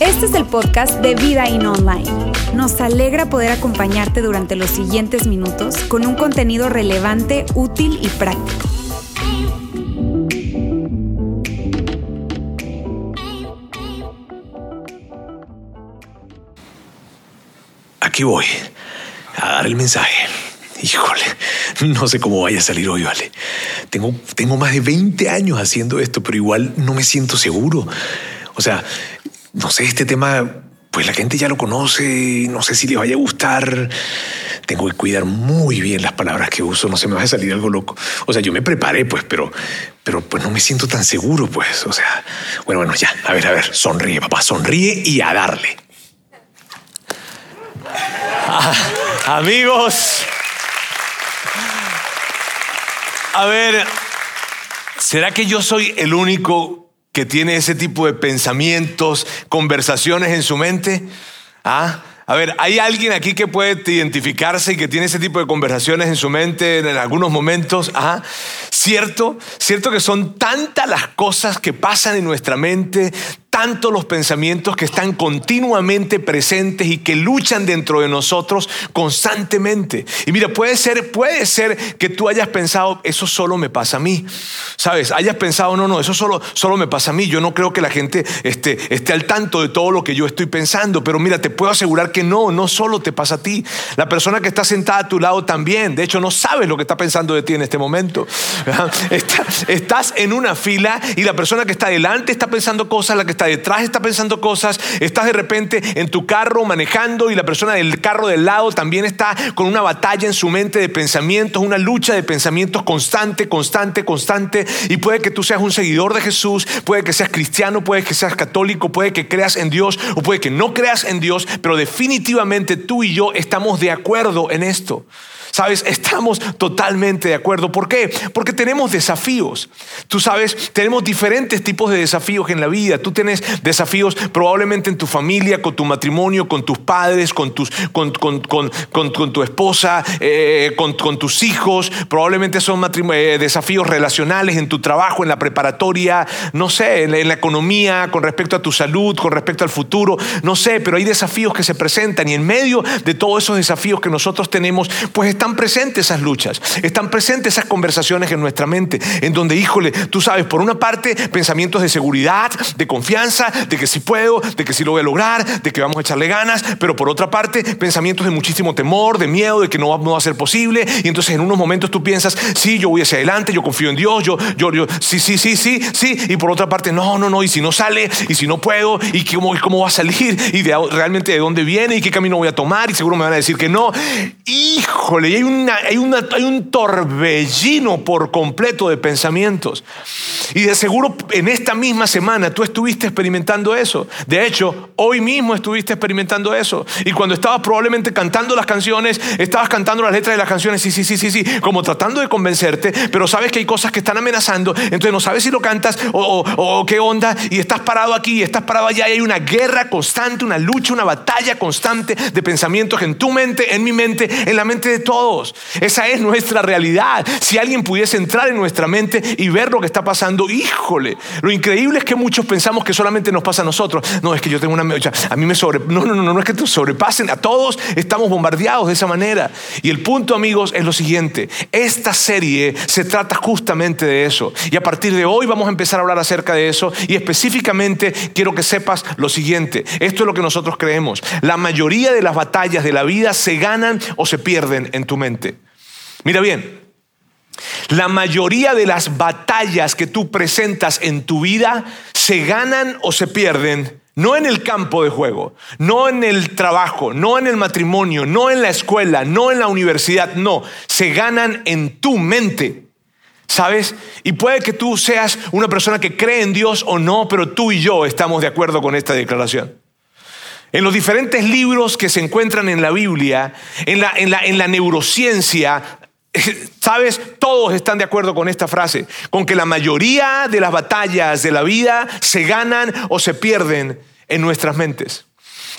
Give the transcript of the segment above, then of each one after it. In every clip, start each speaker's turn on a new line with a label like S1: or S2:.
S1: Este es el podcast de Vida In Online. Nos alegra poder acompañarte durante los siguientes minutos con un contenido relevante, útil y práctico.
S2: Aquí voy a dar el mensaje. Híjole, no sé cómo vaya a salir hoy, ¿vale? Tengo, tengo más de 20 años haciendo esto, pero igual no me siento seguro. O sea, no sé, este tema, pues la gente ya lo conoce, no sé si le vaya a gustar. Tengo que cuidar muy bien las palabras que uso, no se me va a salir algo loco. O sea, yo me preparé, pues, pero, pero pues no me siento tan seguro, pues. O sea, bueno, bueno, ya, a ver, a ver, sonríe, papá, sonríe y a darle. Ah, amigos, a ver, ¿será que yo soy el único que tiene ese tipo de pensamientos, conversaciones en su mente? ¿Ah? A ver, ¿hay alguien aquí que puede identificarse y que tiene ese tipo de conversaciones en su mente en algunos momentos? ¿Ah? ¿Cierto? ¿Cierto que son tantas las cosas que pasan en nuestra mente, tanto los pensamientos que están continuamente presentes y que luchan dentro de nosotros constantemente. Y mira, puede ser, puede ser que tú hayas pensado, eso solo me pasa a mí. ¿Sabes? Hayas pensado, no, no, eso solo, solo me pasa a mí. Yo no creo que la gente esté, esté al tanto de todo lo que yo estoy pensando. Pero mira, te puedo asegurar que no, no solo te pasa a ti. La persona que está sentada a tu lado también. De hecho, no sabes lo que está pensando de ti en este momento. Estás en una fila y la persona que está delante está pensando cosas, la que está detrás está pensando cosas, estás de repente en tu carro manejando y la persona del carro del lado también está con una batalla en su mente de pensamientos, una lucha de pensamientos constante, constante, constante. Y puede que tú seas un seguidor de Jesús, puede que seas cristiano, puede que seas católico, puede que creas en Dios o puede que no creas en Dios, pero definitivamente tú y yo estamos de acuerdo en esto. Sabes, estamos totalmente de acuerdo. ¿Por qué? Porque tenemos desafíos. Tú sabes, tenemos diferentes tipos de desafíos en la vida. Tú tienes desafíos probablemente en tu familia, con tu matrimonio, con tus padres, con, tus, con, tu esposa, eh, con, tus hijos. Probablemente son eh, desafíos relacionales en tu trabajo, en la preparatoria, no sé, en la economía, con respecto a tu salud, con respecto al futuro. No sé, pero hay desafíos que se presentan y en medio de todos esos desafíos que nosotros tenemos, pues están presentes esas luchas, están presentes esas conversaciones en nuestra mente, en donde, híjole, tú sabes, por una parte, pensamientos de seguridad, de confianza, de que sí puedo, de que sí lo voy a lograr, de que vamos a echarle ganas, pero por otra parte, pensamientos de muchísimo temor, de miedo, de que no va, no va a ser posible, y entonces en unos momentos tú piensas, sí, yo voy hacia adelante, yo confío en Dios, yo, yo, yo, sí, sí, sí, sí, sí, y por otra parte, no, no, no, y si no sale, y si no puedo, y cómo, cómo va a salir, y de, realmente de dónde viene, y qué camino voy a tomar, y seguro me van a decir que no, híjole, hay, una, hay, una, hay un torbellino por completo de pensamientos. Y de seguro en esta misma semana tú estuviste experimentando eso. De hecho, hoy mismo estuviste experimentando eso. Y cuando estabas probablemente cantando las canciones, estabas cantando las letras de las canciones, sí, sí, sí, sí, sí, como tratando de convencerte, pero sabes que hay cosas que están amenazando, entonces no sabes si lo cantas o, qué onda, y estás parado aquí, y estás parado allá, y hay una guerra constante, una lucha, una batalla constante de pensamientos en tu mente, en mi mente, en la mente de todos. Esa es nuestra realidad. Si alguien pudiese entrar en nuestra mente y ver lo que está pasando, híjole, lo increíble es que muchos pensamos que solamente nos pasa a nosotros. No, es que yo tengo una... a mí me sobre... No, no, no, no es que te sobrepasen. A todos estamos bombardeados de esa manera. Y el punto, amigos, es lo siguiente. Esta serie se trata justamente de eso. Y a partir de hoy vamos a empezar a hablar acerca de eso. Y específicamente quiero que sepas lo siguiente. Esto es lo que nosotros creemos. La mayoría de las batallas de la vida se ganan o se pierden en tu mente. Mira bien, la mayoría de las batallas que tú presentas en tu vida se ganan o se pierden no en el campo de juego, no en el trabajo, no en el matrimonio, no en la escuela, no en la universidad, no, se ganan en tu mente. ¿Sabes? Y puede que tú seas una persona que cree en Dios o no, pero tú y yo estamos de acuerdo con esta declaración. En los diferentes libros que se encuentran en la Biblia, en la, en la, en la neurociencia, ¿Sabes? Todos están de acuerdo con esta frase, con que la mayoría de las batallas de la vida se ganan o se pierden en nuestras mentes.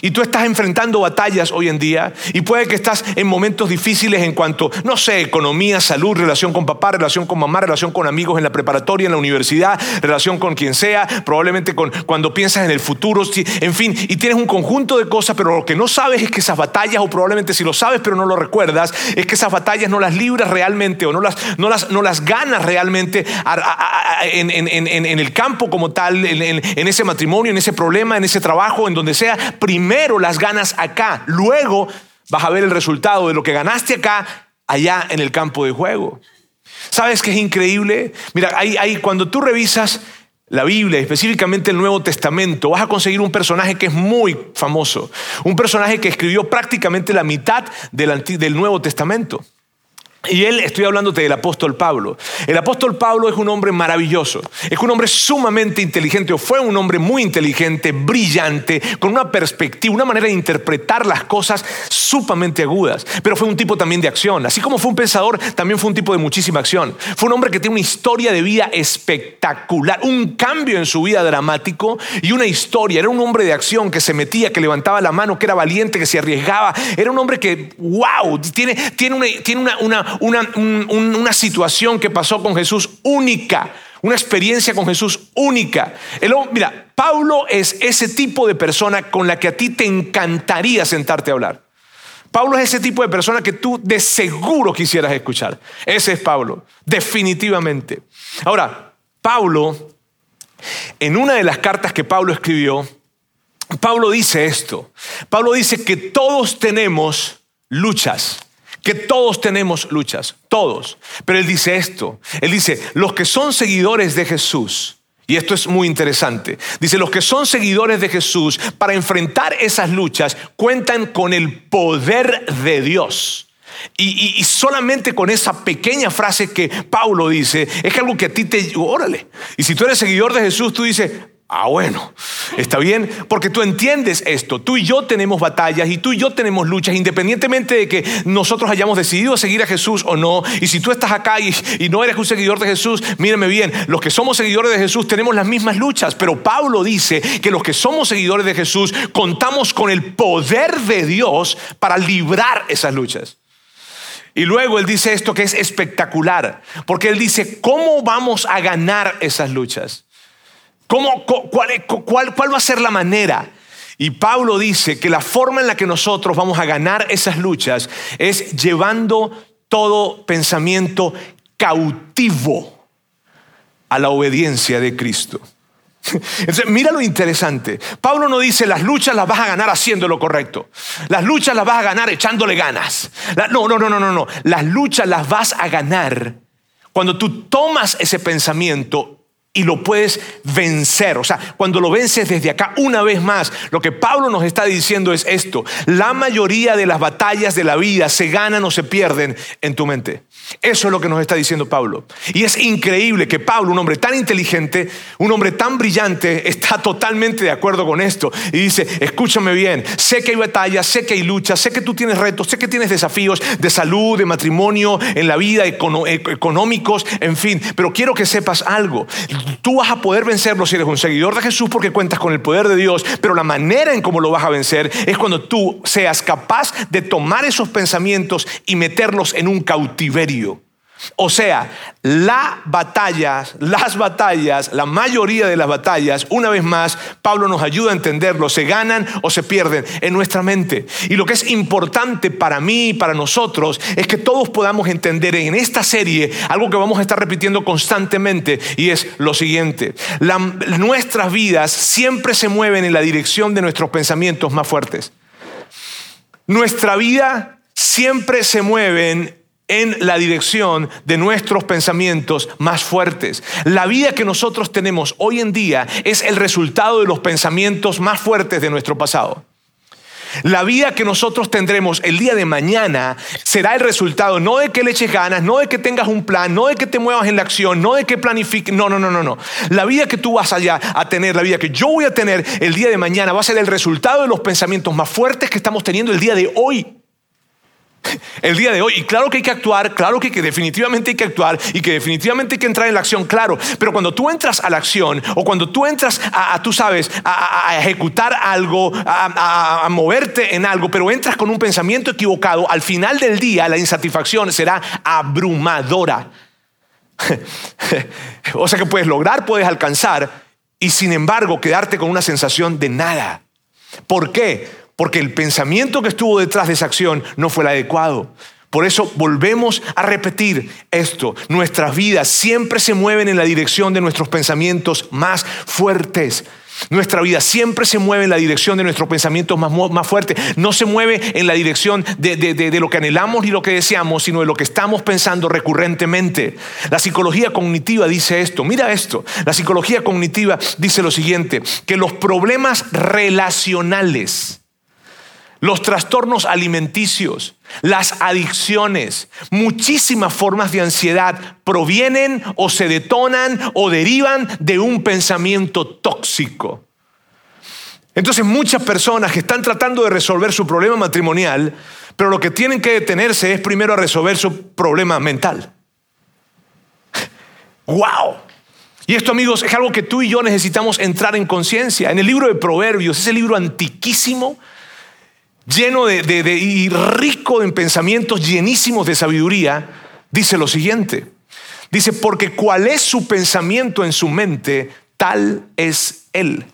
S2: Y tú estás enfrentando batallas hoy en día y puede que estás en momentos difíciles en cuanto, no sé, economía, salud, relación con papá, relación con mamá, relación con amigos en la preparatoria, en la universidad, relación con quien sea, probablemente con, cuando piensas en el futuro, en fin, y tienes un conjunto de cosas, pero lo que no sabes es que esas batallas, o probablemente si lo sabes pero no lo recuerdas, es que esas batallas no las libras realmente o no las, no las, no las ganas realmente en, en el campo como tal, en ese matrimonio, en ese problema, en ese trabajo, en donde sea. Primero primero las ganas acá, luego vas a ver el resultado de lo que ganaste acá, allá en el campo de juego. ¿Sabes qué es increíble? Mira, ahí, cuando tú revisas la Biblia, específicamente el Nuevo Testamento, vas a conseguir un personaje que es muy famoso, un personaje que escribió prácticamente la mitad del Nuevo Testamento. Y él, estoy hablándote del apóstol Pablo. El apóstol Pablo es un hombre maravilloso, es un hombre sumamente inteligente, o fue un hombre muy inteligente, brillante, con una perspectiva, una manera de interpretar las cosas sumamente agudas. Pero fue un tipo también de acción. Así como fue un pensador, también fue un tipo de muchísima acción. Fue un hombre que tiene una historia de vida espectacular, un cambio en su vida dramático y una historia. Era un hombre de acción que se metía, que levantaba la mano, que era valiente, que se arriesgaba. Era un hombre que, wow, tiene, tiene, una, tiene una una, situación que pasó con Jesús única, una experiencia con Jesús única. mira, Pablo es ese tipo de persona con la que a ti te encantaría sentarte a hablar. Pablo es ese tipo de persona que tú de seguro quisieras escuchar. Ese es Pablo, definitivamente. Ahora, Pablo, en una de las cartas que Pablo escribió, Pablo dice esto. Pablo dice que todos tenemos luchas que todos tenemos luchas, todos. Pero él dice esto, él dice, los que son seguidores de Jesús, y esto es muy interesante, dice, los que son seguidores de Jesús, para enfrentar esas luchas, cuentan con el poder de Dios. Y, solamente con esa pequeña frase que Paulo dice, es algo que a ti te... Órale. Y si tú eres seguidor de Jesús, tú dices, Ah, bueno, está bien, porque tú entiendes esto. Tú y yo tenemos batallas y tú y yo tenemos luchas, independientemente de que nosotros hayamos decidido seguir a Jesús o no. Y si tú estás acá y, no eres un seguidor de Jesús, mírame bien, los que somos seguidores de Jesús tenemos las mismas luchas, pero Pablo dice que los que somos seguidores de Jesús contamos con el poder de Dios para librar esas luchas. Y luego él dice esto que es espectacular, porque él dice, ¿cómo vamos a ganar esas luchas? Cuál, va a ser la manera? Y Pablo dice que la forma en la que nosotros vamos a ganar esas luchas es llevando todo pensamiento cautivo a la obediencia de Cristo. Entonces, mira lo interesante. Pablo no dice las luchas las vas a ganar haciendo lo correcto. Las luchas las vas a ganar echándole ganas. No, no, no, no, no, no. Las luchas las vas a ganar cuando tú tomas ese pensamiento y lo puedes vencer. O sea, cuando lo vences desde acá, una vez más, lo que Pablo nos está diciendo es esto. La mayoría de las batallas de la vida se ganan o se pierden en tu mente. Eso es lo que nos está diciendo Pablo. Y es increíble que Pablo, un hombre tan inteligente, un hombre tan brillante, está totalmente de acuerdo con esto. Y dice, escúchame bien, sé que hay batallas, sé que hay luchas, sé que tú tienes retos, sé que tienes desafíos de salud, de matrimonio, en la vida, económicos, en fin, pero quiero que sepas algo. Tú vas a poder vencerlo si eres un seguidor de Jesús porque cuentas con el poder de Dios, pero la manera en cómo lo vas a vencer es cuando tú seas capaz de tomar esos pensamientos y meterlos en un cautiverio. O sea, las batallas, las batallas, la mayoría de las batallas, una vez más, Pablo nos ayuda a entenderlo, se ganan o se pierden en nuestra mente. Y lo que es importante para mí y para nosotros es que todos podamos entender en esta serie algo que vamos a estar repitiendo constantemente y es lo siguiente. nuestras vidas siempre se mueven en la dirección de nuestros pensamientos más fuertes. Nuestra vida siempre se mueve en la dirección de nuestros pensamientos más fuertes. La vida que nosotros tenemos hoy en día es el resultado de los pensamientos más fuertes de nuestro pasado. La vida que nosotros tendremos el día de mañana será el resultado no de que le eches ganas, no de que tengas un plan, no de que te muevas en la acción, no de que planifiques. No, no, no, no, no. La vida que tú vas allá a tener, la vida que yo voy a tener el día de mañana va a ser el resultado de los pensamientos más fuertes que estamos teniendo el día de hoy. el día de hoy. Y claro que hay que actuar, claro que, definitivamente hay que actuar y que definitivamente hay que entrar en la acción, claro. Pero cuando tú entras a la acción o cuando tú entras a, tú sabes, a, ejecutar algo, a, moverte en algo, pero entras con un pensamiento equivocado, al final del día la insatisfacción será abrumadora. o sea que puedes lograr, puedes alcanzar y sin embargo quedarte con una sensación de nada. ¿Por qué? Porque el pensamiento que estuvo detrás de esa acción no fue el adecuado. Por eso volvemos a repetir esto. Nuestras vidas siempre se mueven en la dirección de nuestros pensamientos más fuertes. Nuestra vida siempre se mueve en la dirección de nuestros pensamientos más, más fuertes. No se mueve en la dirección de, de, lo que anhelamos y lo que deseamos, sino de lo que estamos pensando recurrentemente. La psicología cognitiva dice esto. Mira esto. La psicología cognitiva dice lo siguiente, que los problemas relacionales los trastornos alimenticios, las adicciones, muchísimas formas de ansiedad provienen o se detonan o derivan de un pensamiento tóxico. Entonces muchas personas que están tratando de resolver su problema matrimonial, pero lo que tienen que detenerse es primero a resolver su problema mental. ¡Wow! Y esto, amigos, es algo que tú y yo necesitamos entrar en conciencia. En el libro de Proverbios, ese libro antiquísimo, lleno de, y rico en pensamientos llenísimos de sabiduría, dice lo siguiente. Dice, porque cuál es su pensamiento en su mente, tal es él.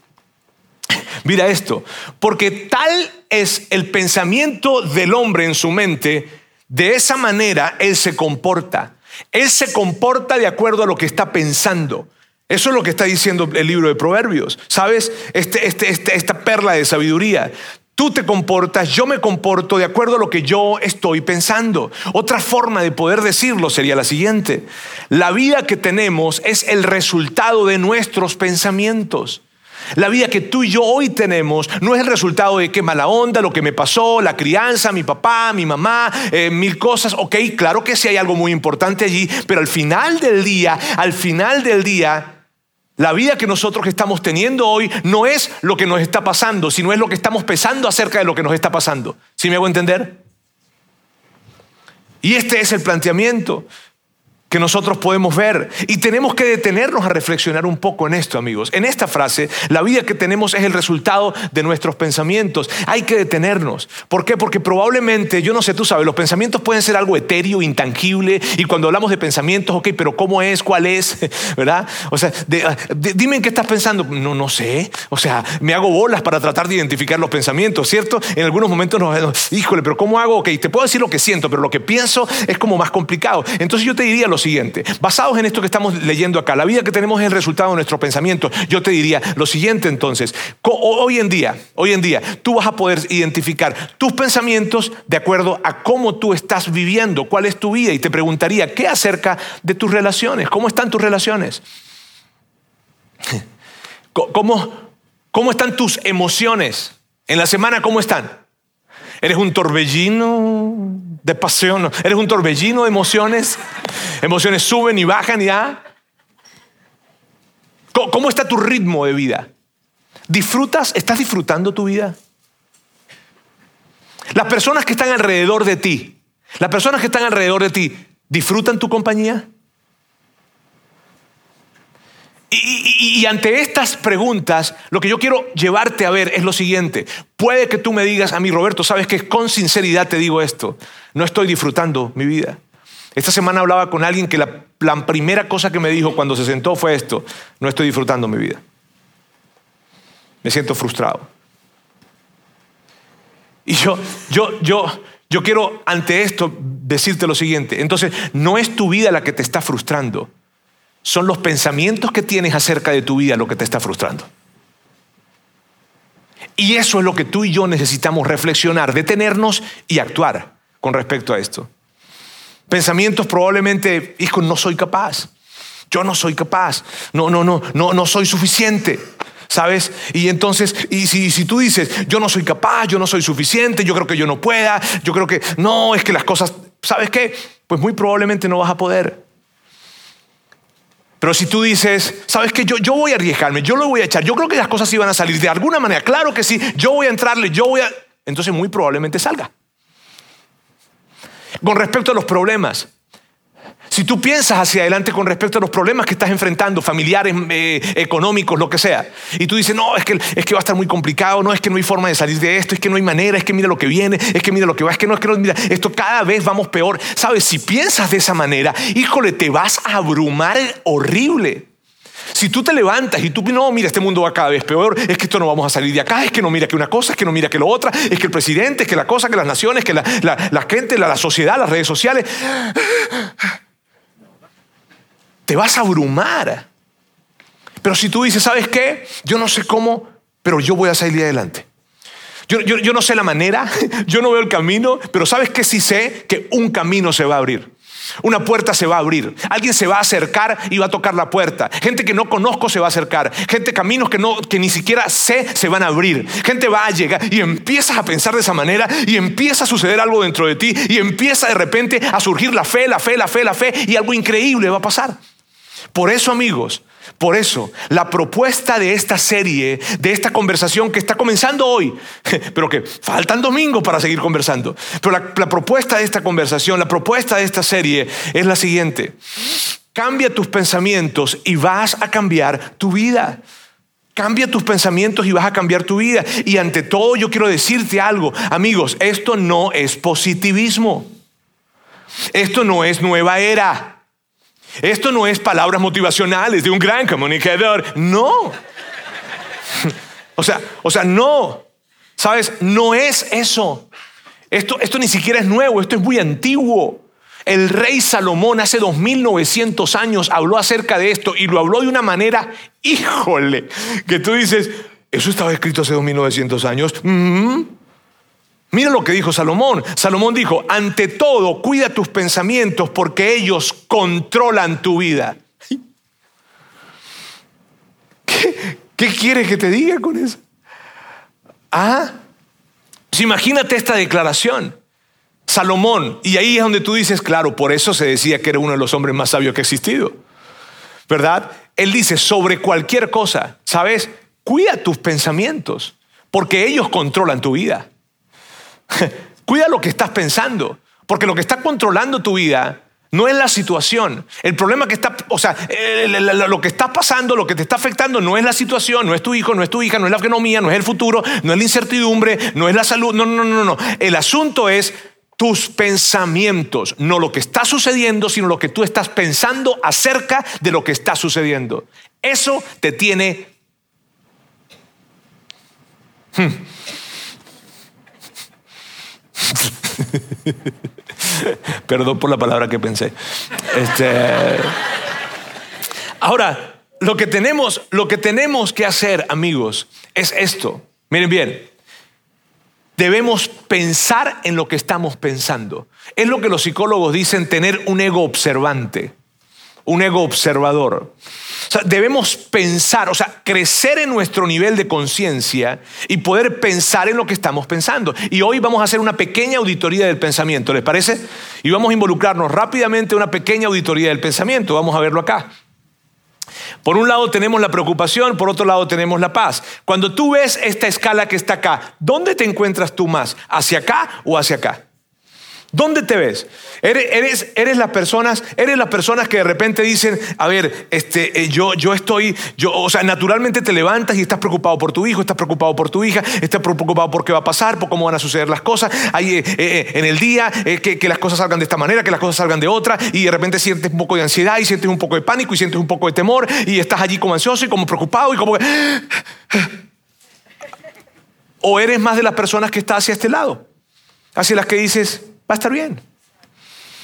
S2: Mira esto, porque tal es el pensamiento del hombre en su mente, de esa manera él se comporta. Él se comporta de acuerdo a lo que está pensando. Eso es lo que está diciendo el libro de Proverbios. ¿Sabes? Este, este, este esta perla de sabiduría. Tú te comportas, yo me comporto de acuerdo a lo que yo estoy pensando. Otra forma de poder decirlo sería la siguiente. La vida que tenemos es el resultado de nuestros pensamientos. La vida que tú y yo hoy tenemos no es el resultado de qué mala onda, lo que me pasó, la crianza, mi papá, mi mamá, eh, mil cosas. Ok, claro que sí hay algo muy importante allí, pero al final del día, al final del día, la vida que nosotros estamos teniendo hoy no es lo que nos está pasando, sino es lo que estamos pensando acerca de lo que nos está pasando. ¿Sí me hago entender? Y este es el planteamiento que nosotros podemos ver. Y tenemos que detenernos a reflexionar un poco en esto, amigos. En esta frase, la vida que tenemos es el resultado de nuestros pensamientos. Hay que detenernos. ¿Por qué? Porque probablemente, yo no sé, tú sabes, los pensamientos pueden ser algo etéreo, intangible. Y cuando hablamos de pensamientos, ok, pero ¿cómo es? ¿Cuál es? ¿Verdad? O sea, dime en qué estás pensando. No, no sé. O sea, me hago bolas para tratar de identificar los pensamientos, ¿cierto? En algunos momentos nos, híjole, pero ¿cómo hago? Ok, te puedo decir lo que siento, pero lo que pienso es como más complicado. Entonces yo te diría siguiente, basados en esto que estamos leyendo acá, la vida que tenemos es el resultado de nuestro pensamiento. Yo te diría lo siguiente entonces, hoy en día, hoy en día, tú vas a poder identificar tus pensamientos de acuerdo a cómo tú estás viviendo, cuál es tu vida y te preguntaría, ¿qué acerca de tus relaciones? ¿Cómo están tus relaciones? ¿Cómo, cómo están tus emociones? En la semana, ¿cómo están? ¿Eres un torbellino de pasión? ¿Eres un torbellino de emociones? Emociones suben y bajan ya. ¿Cómo está tu ritmo de vida? ¿Disfrutas? ¿Estás disfrutando tu vida? Las personas que están alrededor de ti, las personas que están alrededor de ti, ¿disfrutan tu compañía? Y, ante estas preguntas, lo que yo quiero llevarte a ver es lo siguiente. Puede que tú me digas a mí, Roberto, sabes que con sinceridad te digo esto, no estoy disfrutando mi vida. Esta semana hablaba con alguien que la, la primera cosa que me dijo cuando se sentó fue esto, no estoy disfrutando mi vida. Me siento frustrado. Y yo, yo, yo, yo quiero ante esto decirte lo siguiente. Entonces, no es tu vida la que te está frustrando son los pensamientos que tienes acerca de tu vida lo que te está frustrando. Y eso es lo que tú y yo necesitamos reflexionar, detenernos y actuar con respecto a esto. Pensamientos probablemente, hijo, no soy capaz. Yo no soy capaz. No, no, no, no, no soy suficiente. ¿Sabes? Y entonces, y si, si tú dices, yo no soy capaz, yo no soy suficiente, yo creo que yo no pueda, yo creo que no, es que las cosas, ¿sabes qué? Pues muy probablemente no vas a poder. Pero si tú dices, sabes que yo, yo voy a arriesgarme, yo lo voy a echar, yo creo que las cosas iban a salir de alguna manera, claro que sí, yo voy a entrarle, yo voy a... Entonces muy probablemente salga. con respecto a los problemas. Si tú piensas hacia adelante con respecto a los problemas que estás enfrentando, familiares, eh, económicos, lo que sea, y tú dices, no, es que, es que va a estar muy complicado, no, es que no hay forma de salir de esto, es que no hay manera, es que mira lo que viene, es que mira lo que va, es que no, es que no, mira, esto cada vez vamos peor. Sabes, si piensas de esa manera, híjole, te vas a abrumar horrible. Si tú te levantas y tú, no, mira, este mundo va cada vez peor, es que esto no vamos a salir de acá, es que no mira que una cosa, es que no mira que lo otra, es que el presidente, es que la cosa, que las naciones, que la, gente, la sociedad, las redes sociales te vas a abrumar. Pero si tú dices, ¿sabes qué? Yo no sé cómo, pero yo voy a salir adelante. Yo, yo, no sé la manera, yo no veo el camino, pero ¿sabes qué? Sí sé que un camino se va a abrir. Una puerta se va a abrir. Alguien se va a acercar y va a tocar la puerta. Gente que no conozco se va a acercar. Gente, caminos que, no, que ni siquiera sé se van a abrir. Gente va a llegar y empiezas a pensar de esa manera y empieza a suceder algo dentro de ti y empieza de repente a surgir la fe, la fe, la fe, la fe y algo increíble va a pasar. Por eso, amigos, por eso, la propuesta de esta serie, de esta conversación que está comenzando hoy, pero que faltan domingos para seguir conversando, pero la, la, propuesta de esta conversación, la propuesta de esta serie es la siguiente. Cambia tus pensamientos y vas a cambiar tu vida. Cambia tus pensamientos y vas a cambiar tu vida. Y ante todo yo quiero decirte algo, amigos, esto no es positivismo. Esto no es nueva era. Esto no es palabras motivacionales de un gran comunicador, no. O sea, o sea, no. ¿Sabes? No es eso. Esto, esto ni siquiera es nuevo, esto es muy antiguo. El rey Salomón hace 2900 años habló acerca de esto y lo habló de una manera, híjole, que tú dices, eso estaba escrito hace 2900 años. Mm-hmm. Mira lo que dijo Salomón. Salomón dijo, ante todo, cuida tus pensamientos porque ellos controlan tu vida. ¿Qué, qué quieres que te diga con eso? Ah, imagínate esta declaración. Salomón, y ahí es donde tú dices, claro, por eso se decía que era uno de los hombres más sabios que ha existido. ¿Verdad? Él dice, sobre cualquier cosa, ¿sabes? Cuida tus pensamientos, porque ellos controlan tu vida. Cuida lo que estás pensando, porque lo que está controlando tu vida no es la situación. El problema que está, o sea, lo que está pasando, lo que te está afectando no es la situación, no es tu hijo, no es tu hija, no es la economía, no es el futuro, no es la incertidumbre, no es la salud. No, no, no, no. El asunto es tus pensamientos, no lo que está sucediendo, sino lo que tú estás pensando acerca de lo que está sucediendo. Eso te tiene... Hmm. Perdón por la palabra que pensé. Este, ahora, lo que tenemos, lo que tenemos que hacer, amigos, es esto. Miren bien. Debemos pensar en lo que estamos pensando. Es lo que los psicólogos dicen tener un ego observante, un ego observador debemos pensar, o sea, crecer en nuestro nivel de conciencia y poder pensar en lo que estamos pensando. Y hoy vamos a hacer una pequeña auditoría del pensamiento, ¿les parece? Y vamos a involucrarnos rápidamente en una pequeña auditoría del pensamiento. Vamos a verlo acá. Por un lado tenemos la preocupación, por otro lado tenemos la paz. Cuando tú ves esta escala que está acá, ¿dónde te encuentras tú más? ¿Hacia acá o hacia acá? ¿Dónde te ves? Eres, eres, las personas, eres las personas que de repente dicen, a ver, este, eh, yo, yo estoy, yo, o sea, naturalmente te levantas y estás preocupado por tu hijo, estás preocupado por tu hija, estás preocupado por qué va a pasar, por cómo van a suceder las cosas, Hay, eh, eh, en el día que, que, las cosas salgan de esta manera, que las cosas salgan de otra, y de repente sientes un poco de ansiedad y sientes un poco de pánico y sientes un poco de temor y estás allí como ansioso y como preocupado y como O eres más de las personas que están hacia este lado, hacia las que dices, va a estar bien.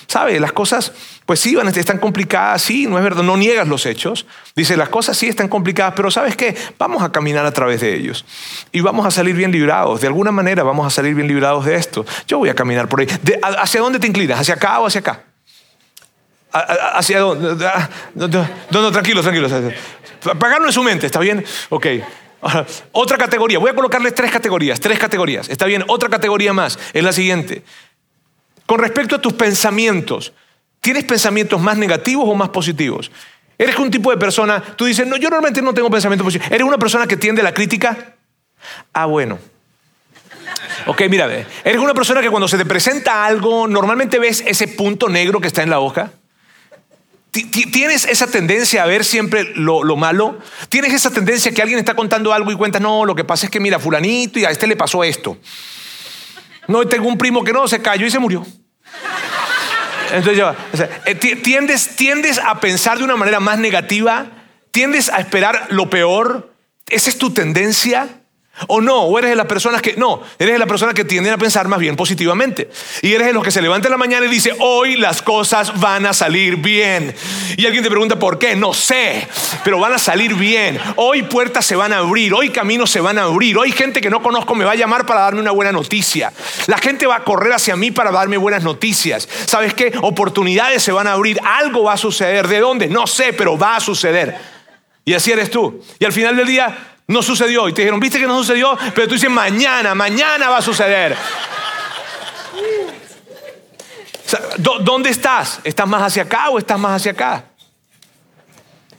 S2: ¿Sabe? Las cosas, pues sí, van, están complicadas, sí, no es verdad, no niegas los hechos. Dice, las cosas sí están complicadas, pero ¿sabes qué? Vamos a caminar a través de ellos. Y vamos a salir bien librados. De alguna manera vamos a salir bien librados de esto. Yo voy a caminar por ahí. ¿Hacia dónde te inclinas? ¿Hacia acá o hacia acá? ¿Hacia dónde? No, no, tranquilos, tranquilos. Pagarlo en su mente, ¿está bien? Ok. Otra categoría. Voy a colocarles tres categorías. Tres categorías. ¿Está bien? Otra categoría más. Es la siguiente. Con respecto a tus pensamientos, ¿tienes pensamientos más negativos o más positivos? ¿Eres un tipo de persona, tú dices, no, yo normalmente no tengo pensamientos positivos. ¿Eres una persona que tiende a la crítica? Ah, bueno. Ok, mira, eres una persona que cuando se te presenta algo, normalmente ves ese punto negro que está en la hoja. ¿Tienes esa tendencia a ver siempre lo, lo, malo? ¿Tienes esa tendencia que alguien está contando algo y cuenta, no, lo que pasa es que mira, fulanito y a este le pasó esto? No, tengo un primo que no, se cayó y se murió. Entonces ya, eh, tiendes, tiendes a pensar de una manera más negativa, tiendes a esperar lo peor. ¿Esa es tu tendencia? ¿O no? ¿O eres de las personas que no? Eres de las personas que tienden a pensar más bien positivamente. Y eres de los que se levanta en la mañana y dice, hoy las cosas van a salir bien. Y alguien te pregunta, ¿por qué? No sé, pero van a salir bien. Hoy puertas se van a abrir, hoy caminos se van a abrir, hoy gente que no conozco me va a llamar para darme una buena noticia. La gente va a correr hacia mí para darme buenas noticias. ¿Sabes qué? Oportunidades se van a abrir, algo va a suceder. ¿De dónde? No sé, pero va a suceder. Y así eres tú. Y al final del día no sucedió. Y te dijeron, viste que no sucedió, pero tú dices, mañana, mañana va a suceder. ¿Dónde estás? ¿Estás más hacia acá o estás más hacia acá?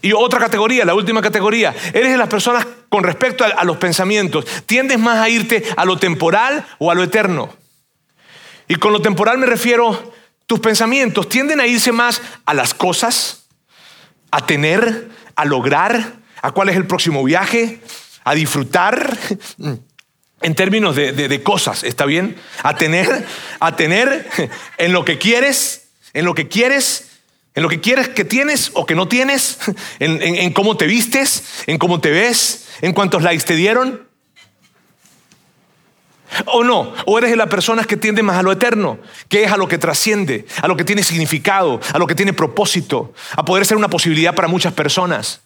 S2: Y otra categoría, la última categoría, eres de las personas con respecto a, los pensamientos, tiendes más a irte a lo temporal o a lo eterno. Y con lo temporal me refiero, tus pensamientos tienden a irse más a las cosas, a tener, a lograr, a cuál es el próximo viaje, a disfrutar en términos de, cosas, ¿está bien? A tener, a tener en lo que quieres, en lo que quieres, en lo que quieres que tienes o que no tienes, en, cómo te vistes, en cómo te ves, en cuántos likes te dieron. ¿O no? ¿O eres de las personas que tienden más a lo eterno, que es a lo que trasciende, a lo que tiene significado, a lo que tiene propósito, a poder ser una posibilidad para muchas personas?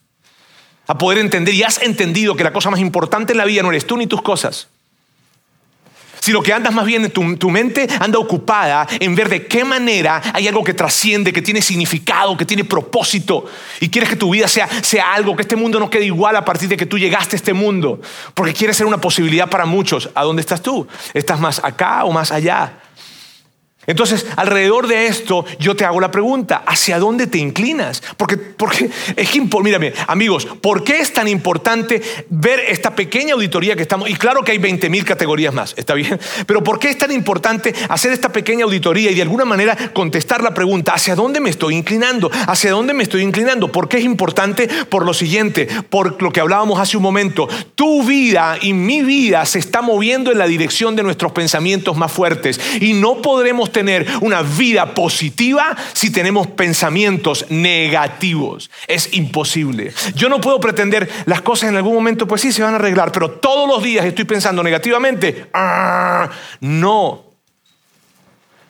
S2: A poder entender y has entendido que la cosa más importante en la vida no eres tú ni tus cosas, sino que andas más bien en tu, mente anda ocupada en ver de qué manera hay algo que trasciende, que tiene significado, que tiene propósito y quieres que tu vida sea, sea algo, que este mundo no quede igual a partir de que tú llegaste a este mundo, porque quieres ser una posibilidad para muchos. ¿A dónde estás tú? ¿Estás más acá o más allá? Entonces, alrededor de esto, yo te hago la pregunta, ¿hacia dónde te inclinas? Porque, porque es que, mírame, amigos, ¿por qué es tan importante ver esta pequeña auditoría que estamos? Y claro que hay 20 mil categorías más, ¿está bien? Pero ¿por qué es tan importante hacer esta pequeña auditoría y de alguna manera contestar la pregunta, ¿hacia dónde me estoy inclinando? ¿Hacia dónde me estoy inclinando? ¿Por qué es importante? Por lo siguiente, por lo que hablábamos hace un momento, tu vida y mi vida se está moviendo en la dirección de nuestros pensamientos más fuertes y no podremos tener una vida positiva si tenemos pensamientos negativos. Es imposible. Yo no puedo pretender las cosas en algún momento, pues sí, se van a arreglar, pero todos los días estoy pensando negativamente. Ah, no.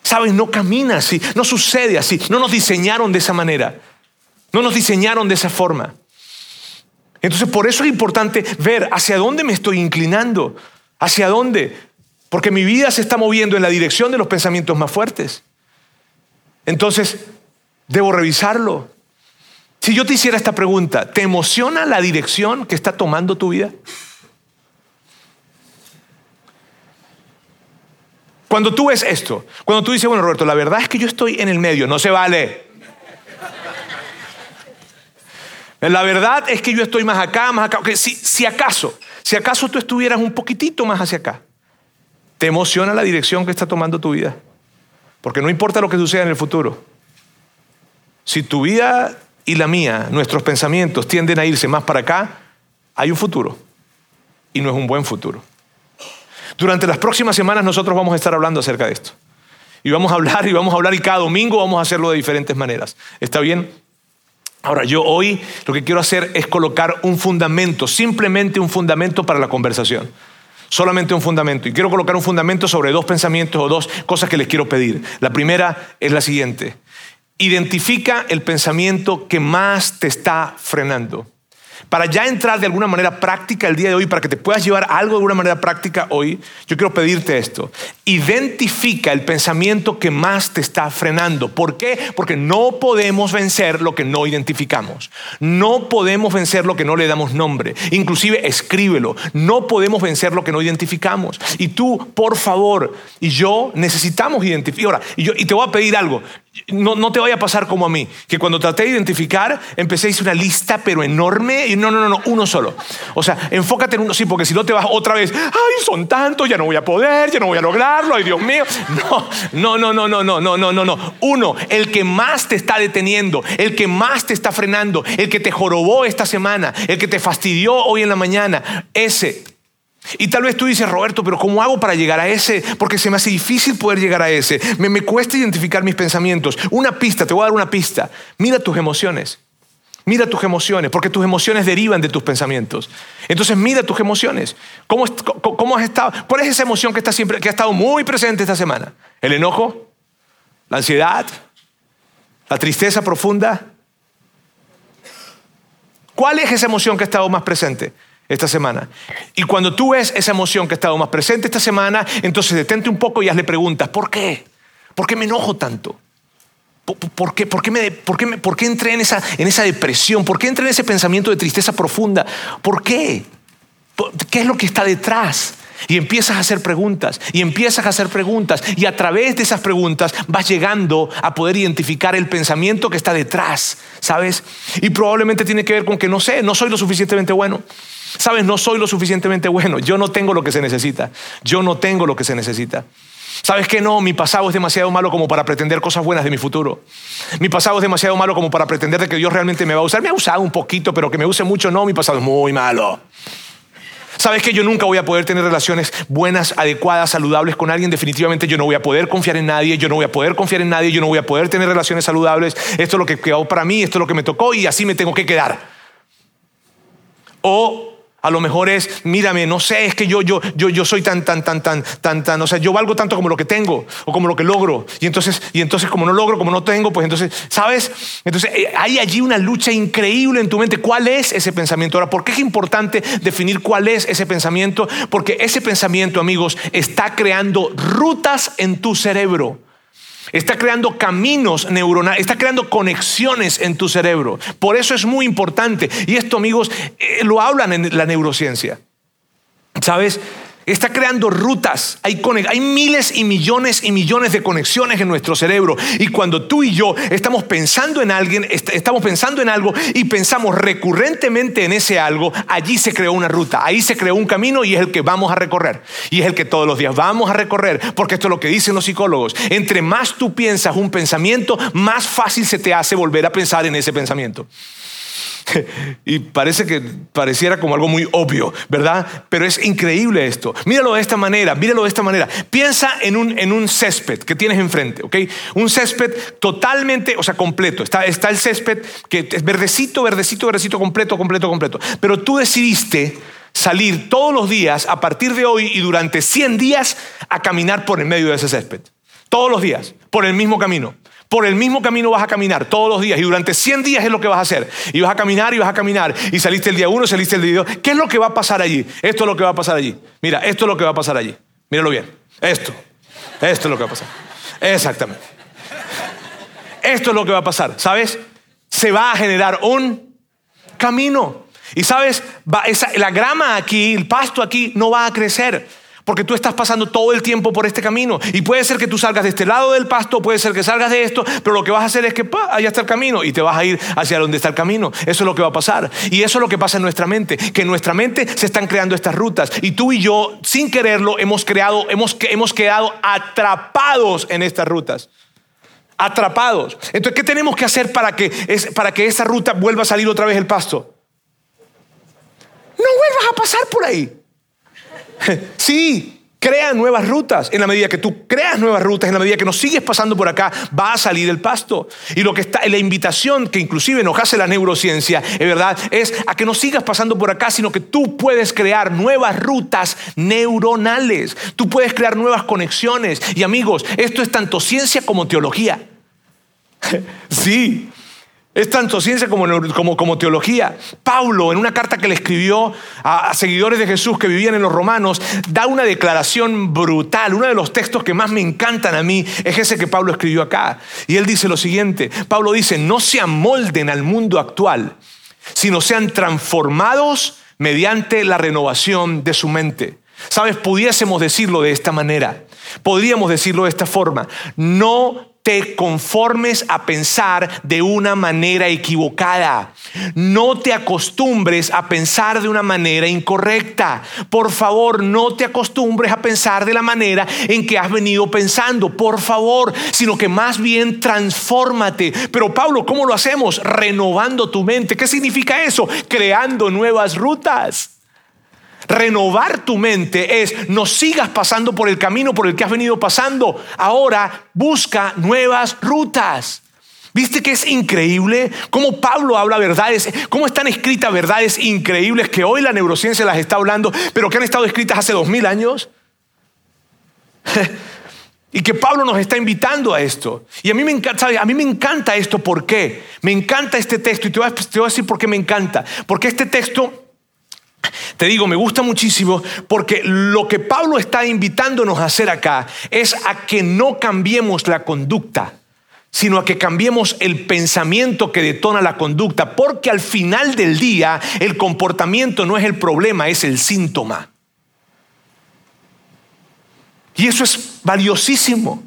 S2: ¿Sabes? No camina así, no sucede así, no nos diseñaron de esa manera, no nos diseñaron de esa forma. Entonces, por eso es importante ver hacia dónde me estoy inclinando, hacia dónde. Porque mi vida se está moviendo en la dirección de los pensamientos más fuertes. Entonces, debo revisarlo. Si yo te hiciera esta pregunta, ¿te emociona la dirección que está tomando tu vida? Cuando tú ves esto, cuando tú dices, bueno, Roberto, la verdad es que yo estoy en el medio, no se vale. La verdad es que yo estoy más acá, más acá. si, si acaso, si acaso tú estuvieras un poquitito más hacia acá, ¿Te emociona la dirección que está tomando tu vida? Porque no importa lo que suceda en el futuro. Si tu vida y la mía, nuestros pensamientos tienden a irse más para acá, hay un futuro. Y no es un buen futuro. Durante las próximas semanas nosotros vamos a estar hablando acerca de esto. Y vamos a hablar y vamos a hablar y cada domingo vamos a hacerlo de diferentes maneras. ¿Está bien? Ahora, yo hoy lo que quiero hacer es colocar un fundamento, simplemente un fundamento para la conversación. Solamente un fundamento. Y quiero colocar un fundamento sobre dos pensamientos o dos cosas que les quiero pedir. La primera es la siguiente. Identifica el pensamiento que más te está frenando. Para ya entrar de alguna manera práctica el día de hoy, para que te puedas llevar algo de alguna manera práctica hoy, yo quiero pedirte esto. Identifica el pensamiento que más te está frenando. ¿Por qué? Porque no podemos vencer lo que no identificamos. No podemos vencer lo que no le damos nombre. Inclusive escríbelo. No podemos vencer lo que no identificamos. Y tú, por favor, y yo necesitamos identificar. Ahora, y, yo, y te voy a pedir algo. No, no, te vaya a pasar como a mí, que cuando traté de identificar, empecé a hacer una lista, pero enorme, y no, no, no, no, uno solo. O sea, enfócate en uno, sí, porque si no te vas otra vez, ay, son tantos, ya no voy a poder, ya no voy a lograrlo, ay, Dios mío. No, no, no, no, no, no, no, no, no. Uno, el que más te está deteniendo, el que más te está frenando, el que te jorobó esta semana, el que te fastidió hoy en la mañana, ese y tal vez tú dices, Roberto, pero ¿cómo hago para llegar a ese? Porque se me hace difícil poder llegar a ese. Me, cuesta identificar mis pensamientos. Una pista, te voy a dar una pista. Mira tus emociones. Mira tus emociones, porque tus emociones derivan de tus pensamientos. Entonces mira tus emociones. ¿Cómo, cómo has estado? ¿Cuál es esa emoción que, está siempre, que ha estado muy presente esta semana? ¿El enojo? ¿La ansiedad? ¿La tristeza profunda? ¿Cuál es esa emoción que ha estado más presente? Esta semana. Y cuando tú ves esa emoción que ha estado más presente esta semana, entonces detente un poco y hazle preguntas. ¿Por qué? ¿Por qué me enojo tanto? ¿Por qué, por qué, me, por qué, por qué entré en esa, en esa depresión? ¿Por qué entré en ese pensamiento de tristeza profunda? ¿Por qué? ¿Qué es lo que está detrás? Y empiezas a hacer preguntas, y empiezas a hacer preguntas, y a través de esas preguntas vas llegando a poder identificar el pensamiento que está detrás, ¿sabes? Y probablemente tiene que ver con que no sé, no soy lo suficientemente bueno. Sabes, no soy lo suficientemente bueno. Yo no tengo lo que se necesita. Yo no tengo lo que se necesita. ¿Sabes que no? Mi pasado es demasiado malo como para pretender cosas buenas de mi futuro. Mi pasado es demasiado malo como para pretender de que Dios realmente me va a usar. Me ha usado un poquito, pero que me use mucho, no. Mi pasado es muy malo. ¿Sabes que yo nunca voy a poder tener relaciones buenas, adecuadas, saludables con alguien? Definitivamente yo no voy a poder confiar en nadie, yo no voy a poder confiar en nadie, yo no voy a poder tener relaciones saludables. Esto es lo que quedó para mí, esto es lo que me tocó y así me tengo que quedar. O a lo mejor es, mírame, no sé, es que yo, yo, yo, yo soy tan, tan, tan, tan, tan, tan, o sea, yo valgo tanto como lo que tengo o como lo que logro. Y entonces, y entonces como no logro, como no tengo, pues entonces, ¿sabes? Entonces eh, hay allí una lucha increíble en tu mente. ¿Cuál es ese pensamiento? Ahora, ¿por qué es importante definir cuál es ese pensamiento? Porque ese pensamiento, amigos, está creando rutas en tu cerebro. Está creando caminos neuronales, está creando conexiones en tu cerebro. Por eso es muy importante. Y esto, amigos, eh, lo hablan en la neurociencia. ¿Sabes? Está creando rutas. Hay, miles y millones y millones de conexiones en nuestro cerebro. Y cuando tú y yo estamos pensando en alguien, estamos pensando en algo y pensamos recurrentemente en ese algo, allí se creó una ruta, ahí se creó un camino y es el que vamos a recorrer. Y es el que todos los días vamos a recorrer, porque esto es lo que dicen los psicólogos. Entre más tú piensas un pensamiento, más fácil se te hace volver a pensar en ese pensamiento. y parece que pareciera como algo muy obvio, ¿verdad? Pero es increíble esto. Míralo de esta manera, míralo de esta manera. Piensa en un, en un césped que tienes enfrente, ¿ok? Un césped totalmente, o sea, completo. Está, está el césped que es verdecito, verdecito, verdecito, completo, completo, completo. Pero tú decidiste salir todos los días a partir de hoy y durante 100 días a caminar por el medio de ese césped. Todos los días, por el mismo camino. Por el mismo camino vas a caminar todos los días y durante 100 días es lo que vas a hacer. Y vas a caminar y vas a caminar. Y saliste el día 1, saliste el día 2. ¿Qué es lo que va a pasar allí? Esto es lo que va a pasar allí. Mira, esto es lo que va a pasar allí. Míralo bien. Esto. Esto es lo que va a pasar. Exactamente. Esto es lo que va a pasar. ¿Sabes? Se va a generar un camino. Y sabes, la grama aquí, el pasto aquí no va a crecer. Porque tú estás pasando todo el tiempo por este camino. Y puede ser que tú salgas de este lado del pasto, puede ser que salgas de esto, pero lo que vas a hacer es que pa, allá está el camino y te vas a ir hacia donde está el camino. Eso es lo que va a pasar. Y eso es lo que pasa en nuestra mente. Que en nuestra mente se están creando estas rutas. Y tú y yo, sin quererlo, hemos creado, hemos, hemos quedado atrapados en estas rutas atrapados. Entonces, ¿qué tenemos que hacer para que, para que esa ruta vuelva a salir otra vez el pasto? No vuelvas a pasar por ahí. Sí, Crea nuevas rutas. En la medida que tú creas nuevas rutas, en la medida que no sigues pasando por acá, va a salir el pasto. Y lo que está, la invitación que inclusive nos hace la neurociencia, es verdad, es a que no sigas pasando por acá, sino que tú puedes crear nuevas rutas neuronales. Tú puedes crear nuevas conexiones. Y amigos, esto es tanto ciencia como teología. sí, es tanto ciencia como, como, teología. Pablo, en una carta que le escribió a, seguidores de Jesús que vivían en los romanos, da una declaración brutal. Uno de los textos que más me encantan a mí es ese que Pablo escribió acá. Y él dice lo siguiente. Pablo dice, no se amolden al mundo actual, sino sean transformados mediante la renovación de su mente. Sabes, pudiésemos decirlo de esta manera. Podríamos decirlo de esta forma. No te conformes a pensar de una manera equivocada. No te acostumbres a pensar de una manera incorrecta. Por favor, no te acostumbres a pensar de la manera en que has venido pensando. Por favor, sino que más bien transfórmate. Pero Pablo, ¿cómo lo hacemos? Renovando tu mente. ¿Qué significa eso? Creando nuevas rutas. Renovar tu mente es no sigas pasando por el camino por el que has venido pasando. Ahora busca nuevas rutas. ¿Viste que es increíble cómo Pablo habla verdades, cómo están escritas verdades increíbles que hoy la neurociencia las está hablando, pero que han estado escritas hace dos mil años? y que Pablo nos está invitando a esto. Y a mí me encanta, A mí me encanta esto, ¿por qué? Me encanta este texto y te te voy a decir por qué me encanta. Porque este texto te digo, me gusta muchísimo porque lo que Pablo está invitándonos a hacer acá es a que no cambiemos la conducta, sino a que cambiemos el pensamiento que detona la conducta, porque al final del día el comportamiento no es el problema, es el síntoma. Y eso es valiosísimo.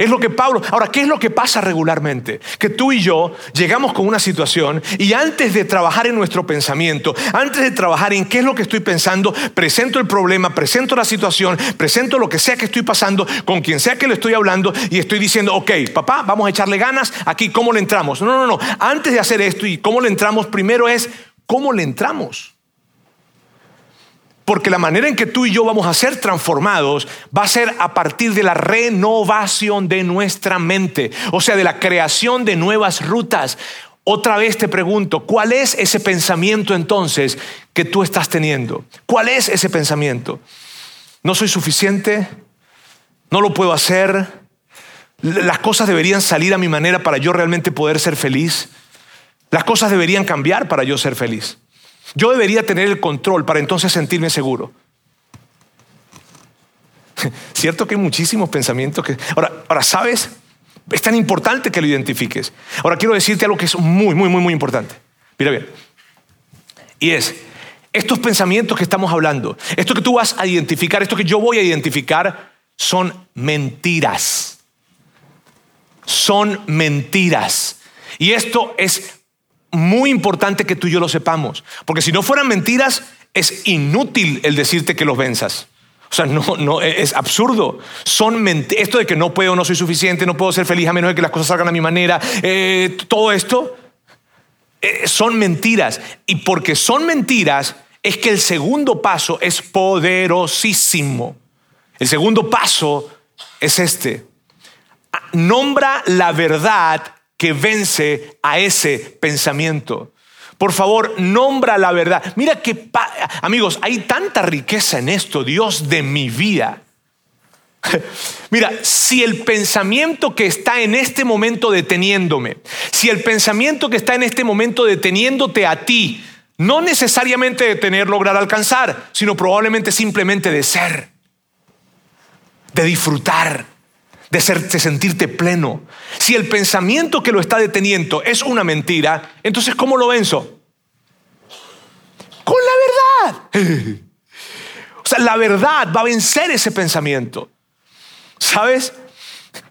S2: Es lo que Pablo... Ahora, ¿qué es lo que pasa regularmente? Que tú y yo llegamos con una situación y antes de trabajar en nuestro pensamiento, antes de trabajar en qué es lo que estoy pensando, presento el problema, presento la situación, presento lo que sea que estoy pasando, con quien sea que le estoy hablando y estoy diciendo, ok, papá, vamos a echarle ganas, aquí, ¿cómo le entramos? No, no, no. Antes de hacer esto y cómo le entramos, primero es, ¿cómo le entramos? Porque la manera en que tú y yo vamos a ser transformados va a ser a partir de la renovación de nuestra mente, o sea, de la creación de nuevas rutas. Otra vez te pregunto, ¿cuál es ese pensamiento entonces que tú estás teniendo? ¿Cuál es ese pensamiento? ¿No soy suficiente? ¿No lo puedo hacer? ¿Las cosas deberían salir a mi manera para yo realmente poder ser feliz? ¿Las cosas deberían cambiar para yo ser feliz? Yo debería tener el control para entonces sentirme seguro. Cierto que hay muchísimos pensamientos que... Ahora, ahora, ¿sabes? Es tan importante que lo identifiques. Ahora quiero decirte algo que es muy, muy, muy, muy importante. Mira bien. Y es, estos pensamientos que estamos hablando, esto que tú vas a identificar, esto que yo voy a identificar, son mentiras. Son mentiras. Y esto es muy importante que tú y yo lo sepamos, porque si no fueran mentiras, es inútil el decirte que los venzas. O sea, no, no, es absurdo. Son esto de que no puedo, no soy suficiente, no puedo ser feliz a menos de que las cosas salgan a mi manera, eh, todo esto eh, son mentiras. Y porque son mentiras, es que el segundo paso es poderosísimo. El segundo paso es este. Nombra la verdad que vence a ese pensamiento. Por favor, nombra la verdad. Mira que, amigos, hay tanta riqueza en esto, Dios de mi vida. Mira, si el pensamiento que está en este momento deteniéndome, si el pensamiento que está en este momento deteniéndote a ti, no necesariamente de tener, lograr alcanzar, sino probablemente simplemente de ser, de disfrutar, de, sentirte pleno. Si el pensamiento que lo está deteniendo es una mentira, entonces ¿cómo lo venzo? Con la verdad. O sea, la verdad va a vencer ese pensamiento. ¿Sabes?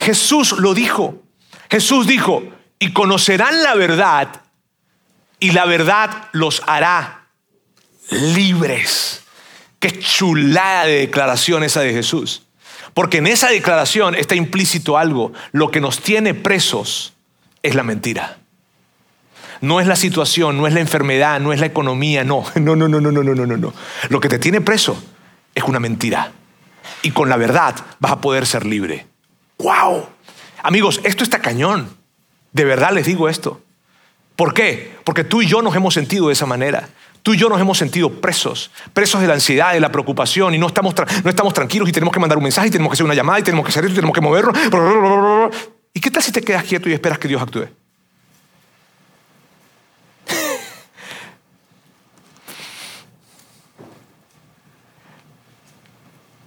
S2: Jesús lo dijo. Jesús dijo, y conocerán la verdad, y la verdad los hará libres. Qué chulada de declaración esa de Jesús. Porque en esa declaración está implícito algo. Lo que nos tiene presos es la mentira. No es la situación, no es la enfermedad, no es la economía, no. No, no, no, no, no, no, no, no. Lo que te tiene preso es una mentira. Y con la verdad vas a poder ser libre. ¡Wow! Amigos, esto está cañón. De verdad les digo esto. ¿Por qué? Porque tú y yo nos hemos sentido de esa manera. Tú y yo nos hemos sentido presos, presos de la ansiedad, de la preocupación y no estamos, no estamos tranquilos y tenemos que mandar un mensaje y tenemos que hacer una llamada y tenemos que hacer esto y tenemos que movernos. ¿Y qué tal si te quedas quieto y esperas que Dios actúe?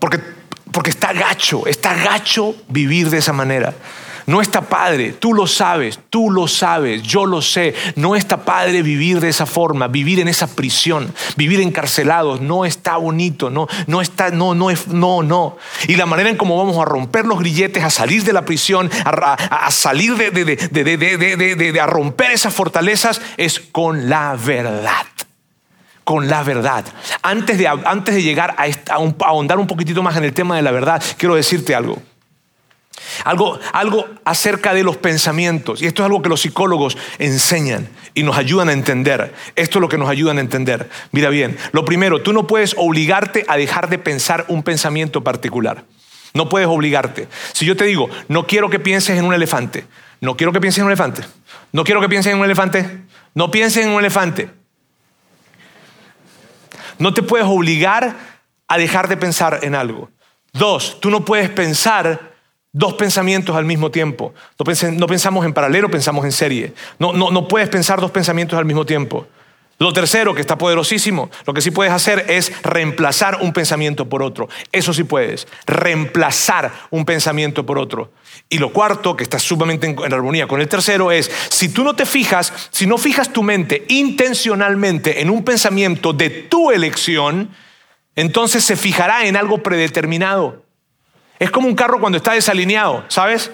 S2: Porque, porque está gacho, está gacho vivir de esa manera. No está padre, tú lo sabes, tú lo sabes, yo lo sé. No está padre vivir de esa forma, vivir en esa prisión, vivir encarcelados. No está bonito, no, no está, no, no es, no, no. Y la manera en cómo vamos a romper los grilletes, a salir de la prisión, a, salir de, de, a romper esas fortalezas es con la verdad con la verdad. Antes de, antes de llegar a, a ahondar un poquitito más en el tema de la verdad, quiero decirte algo. Algo, algo acerca de los pensamientos. Y esto es algo que los psicólogos enseñan y nos ayudan a entender. Esto es lo que nos ayudan a entender. Mira bien, lo primero, tú no puedes obligarte a dejar de pensar un pensamiento particular. No puedes obligarte. Si yo te digo, no quiero que pienses en un elefante, no quiero que pienses en un elefante, no quiero que pienses en un elefante, no pienses en un elefante. No te puedes obligar a dejar de pensar en algo. Dos, tú no puedes pensar dos pensamientos al mismo tiempo. No, pensamos en paralelo, pensamos en serie. No, no, no puedes pensar dos pensamientos al mismo tiempo. Lo tercero, que está poderosísimo, lo que sí puedes hacer es reemplazar un pensamiento por otro. Eso sí puedes, reemplazar un pensamiento por otro. Y lo cuarto, que está sumamente en armonía con el tercero, es, si tú no te fijas, si no fijas tu mente intencionalmente en un pensamiento de tu elección, entonces se fijará en algo predeterminado. Es como un carro cuando está desalineado, ¿sabes?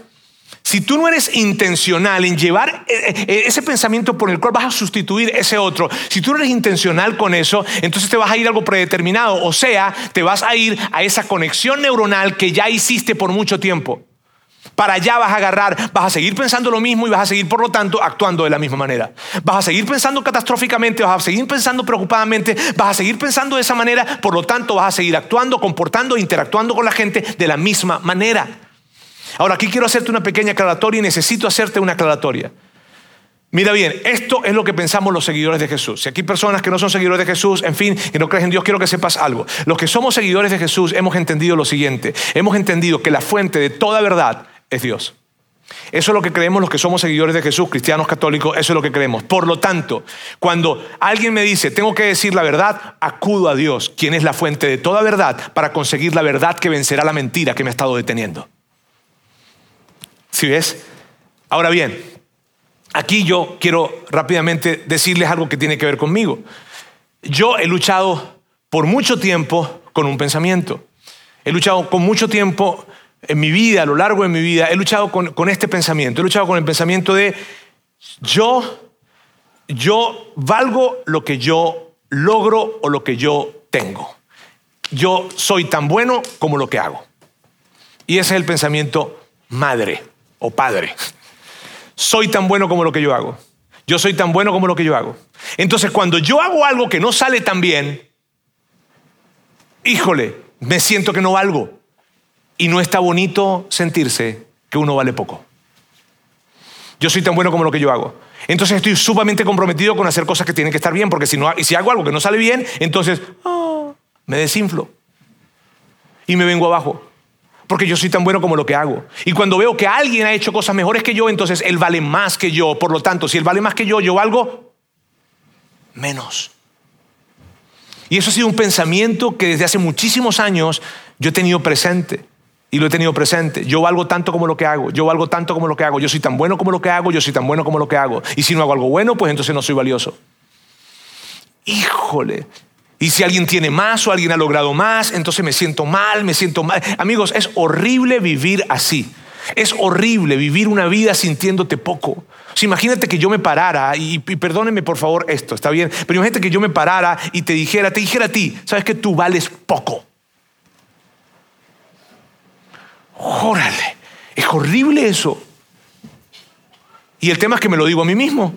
S2: Si tú no eres intencional en llevar eh, eh, ese pensamiento por el cual vas a sustituir ese otro, si tú no eres intencional con eso, entonces te vas a ir a algo predeterminado, o sea, te vas a ir a esa conexión neuronal que ya hiciste por mucho tiempo. Para allá vas a agarrar, vas a seguir pensando lo mismo y vas a seguir, por lo tanto, actuando de la misma manera. Vas a seguir pensando catastróficamente, vas a seguir pensando preocupadamente, vas a seguir pensando de esa manera, por lo tanto, vas a seguir actuando, comportando, interactuando con la gente de la misma manera. Ahora, aquí quiero hacerte una pequeña aclaratoria y necesito hacerte una aclaratoria. Mira bien, esto es lo que pensamos los seguidores de Jesús. Si aquí hay personas que no son seguidores de Jesús, en fin, que no crees en Dios, quiero que sepas algo. Los que somos seguidores de Jesús hemos entendido lo siguiente. Hemos entendido que la fuente de toda verdad es Dios. Eso es lo que creemos los que somos seguidores de Jesús, cristianos católicos, eso es lo que creemos. Por lo tanto, cuando alguien me dice, tengo que decir la verdad, acudo a Dios, quien es la fuente de toda verdad, para conseguir la verdad que vencerá la mentira que me ha estado deteniendo. ¿Sí ves? Ahora bien, aquí yo quiero rápidamente decirles algo que tiene que ver conmigo. Yo he luchado por mucho tiempo con un pensamiento. He luchado con mucho tiempo en mi vida, a lo largo de mi vida, he luchado con, este pensamiento. He luchado con el pensamiento de yo, yo valgo lo que yo logro o lo que yo tengo. Yo soy tan bueno como lo que hago. Y ese es el pensamiento madre o padre. Soy tan bueno como lo que yo hago. Yo soy tan bueno como lo que yo hago. Entonces, cuando yo hago algo que no sale tan bien, híjole, me siento que no valgo. Y no está bonito sentirse que uno vale poco. Yo soy tan bueno como lo que yo hago. Entonces estoy sumamente comprometido con hacer cosas que tienen que estar bien, porque si, no, si hago algo que no sale bien, entonces ah, me desinflo y me vengo abajo. Porque yo soy tan bueno como lo que hago. Y cuando veo que alguien ha hecho cosas mejores que yo, entonces él vale más que yo. Por lo tanto, si él vale más que yo, yo valgo menos. Y eso ha sido un pensamiento que desde hace muchísimos años yo he tenido presente. Y lo he tenido presente. Yo valgo tanto como lo que hago. Yo valgo tanto como lo que hago. Yo soy tan bueno como lo que hago. Yo soy tan bueno como lo que hago. Y si no hago algo bueno, pues entonces no soy valioso. Híjole. Y si alguien tiene más o alguien ha logrado más, entonces me siento mal, me siento mal. Amigos, es horrible vivir así. Es horrible vivir una vida sintiéndote poco. imagínate que yo me parara, y, y, perdónenme por favor esto, está bien, pero imagínate que yo me parara y te dijera, te dijera a ti, sabes que tú vales poco. Órale, es horrible eso. Y el tema es que me lo digo a mí mismo.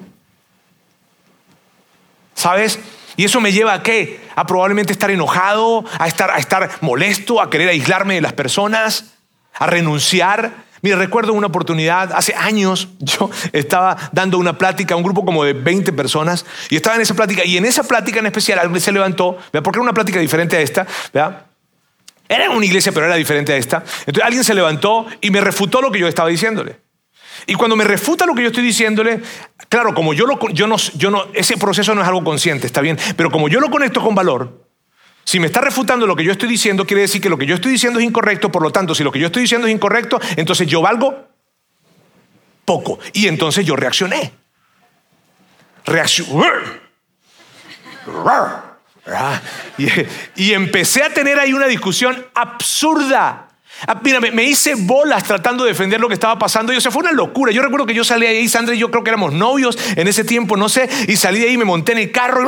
S2: ¿Sabes? Y eso me lleva a qué? A probablemente estar enojado, a estar, a estar molesto, a querer aislarme de las personas, a renunciar. Mira, recuerdo una oportunidad, hace años yo estaba dando una plática a un grupo como de 20 personas y estaba en esa plática y en esa plática en especial alguien se levantó, ¿vea? porque era una plática diferente a esta, ¿vea? Era una iglesia, pero era diferente a esta. Entonces alguien se levantó y me refutó lo que yo estaba diciéndole. Y cuando me refuta lo que yo estoy diciéndole, claro, como yo, lo, yo, no, yo no, ese proceso no es algo consciente, está bien, pero como yo lo conecto con valor, si me está refutando lo que yo estoy diciendo, quiere decir que lo que yo estoy diciendo es incorrecto, por lo tanto, si lo que yo estoy diciendo es incorrecto, entonces yo valgo poco. Y entonces yo reaccioné. Reaccioné. Y, y empecé a tener ahí una discusión absurda. Ah, mira, me, hice bolas tratando de defender lo que estaba pasando. Y o fue una locura. Yo recuerdo que yo salí ahí, Sandra y yo creo que éramos novios en ese tiempo, no sé. Y salí de ahí, me monté en el carro,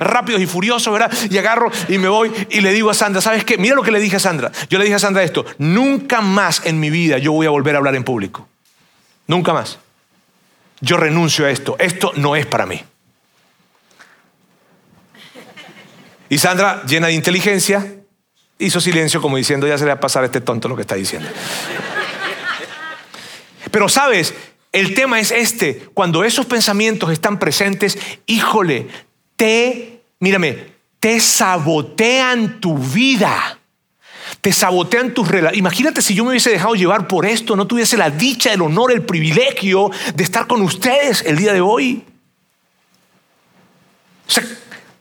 S2: rápidos y furiosos, ¿verdad? Y agarro y me voy y le digo a Sandra, ¿sabes qué? Mira lo que le dije a Sandra. Yo le dije a Sandra esto: nunca más en mi vida yo voy a volver a hablar en público. Nunca más. Yo renuncio a esto. Esto no es para mí. Y Sandra, llena de inteligencia, hizo silencio como diciendo, ya se le va a pasar a este tonto lo que está diciendo. Pero sabes, el tema es este, cuando esos pensamientos están presentes, híjole, te, mírame, te sabotean tu vida. Te sabotean tus relaciones. Imagínate si yo me hubiese dejado llevar por esto, no tuviese la dicha, el honor, el privilegio de estar con ustedes el día de hoy. O sea,